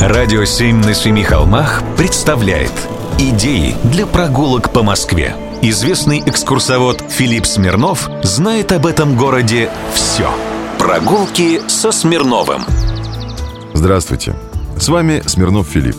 Радио «Семь на семи холмах» представляет Идеи для прогулок по Москве. Известный экскурсовод Филипп Смирнов знает об этом городе все. Прогулки со Смирновым. Здравствуйте. С вами Смирнов Филипп.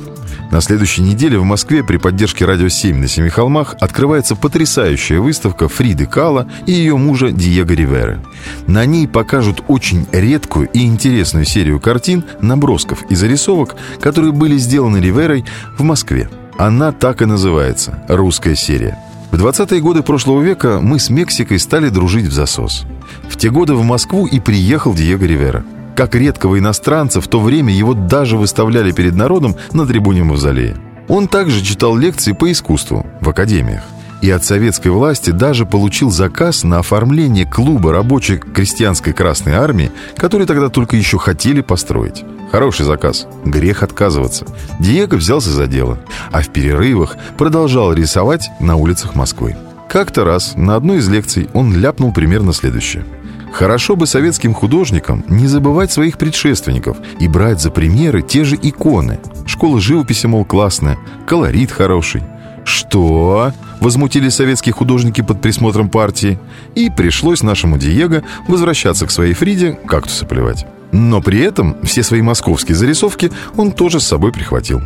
На следующей неделе в Москве при поддержке «Радио 7» на Семи холмах открывается потрясающая выставка Фриды Кала и ее мужа Диего Риверы. На ней покажут очень редкую и интересную серию картин, набросков и зарисовок, которые были сделаны Риверой в Москве. Она так и называется – «Русская серия». В 20-е годы прошлого века мы с Мексикой стали дружить в засос. В те годы в Москву и приехал Диего Ривера – как редкого иностранца, в то время его даже выставляли перед народом на трибуне Мавзолея. Он также читал лекции по искусству в академиях. И от советской власти даже получил заказ на оформление клуба рабочей крестьянской Красной Армии, который тогда только еще хотели построить. Хороший заказ. Грех отказываться. Диего взялся за дело, а в перерывах продолжал рисовать на улицах Москвы. Как-то раз на одной из лекций он ляпнул примерно следующее – Хорошо бы советским художникам не забывать своих предшественников и брать за примеры те же иконы. Школа живописи, мол, классная, колорит хороший. «Что?» — возмутились советские художники под присмотром партии. И пришлось нашему Диего возвращаться к своей Фриде, кактусы поливать. Но при этом все свои московские зарисовки он тоже с собой прихватил.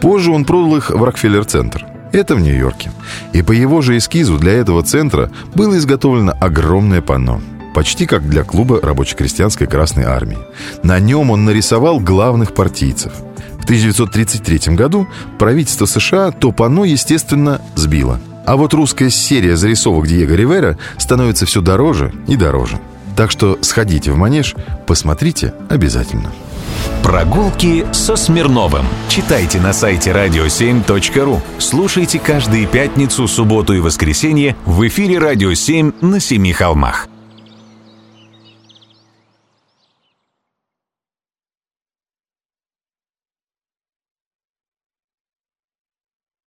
Позже он продал их в Рокфеллер-центр. Это в Нью-Йорке. И по его же эскизу для этого центра было изготовлено огромное панно – почти как для клуба рабоче-крестьянской Красной Армии. На нем он нарисовал главных партийцев. В 1933 году правительство США то панно, естественно, сбило. А вот русская серия зарисовок Диего Ривера становится все дороже и дороже. Так что сходите в манеж, посмотрите обязательно. Прогулки со Смирновым. Читайте на сайте radio7.ru. Слушайте каждые пятницу, субботу и воскресенье в эфире «Радио 7» на Семи холмах.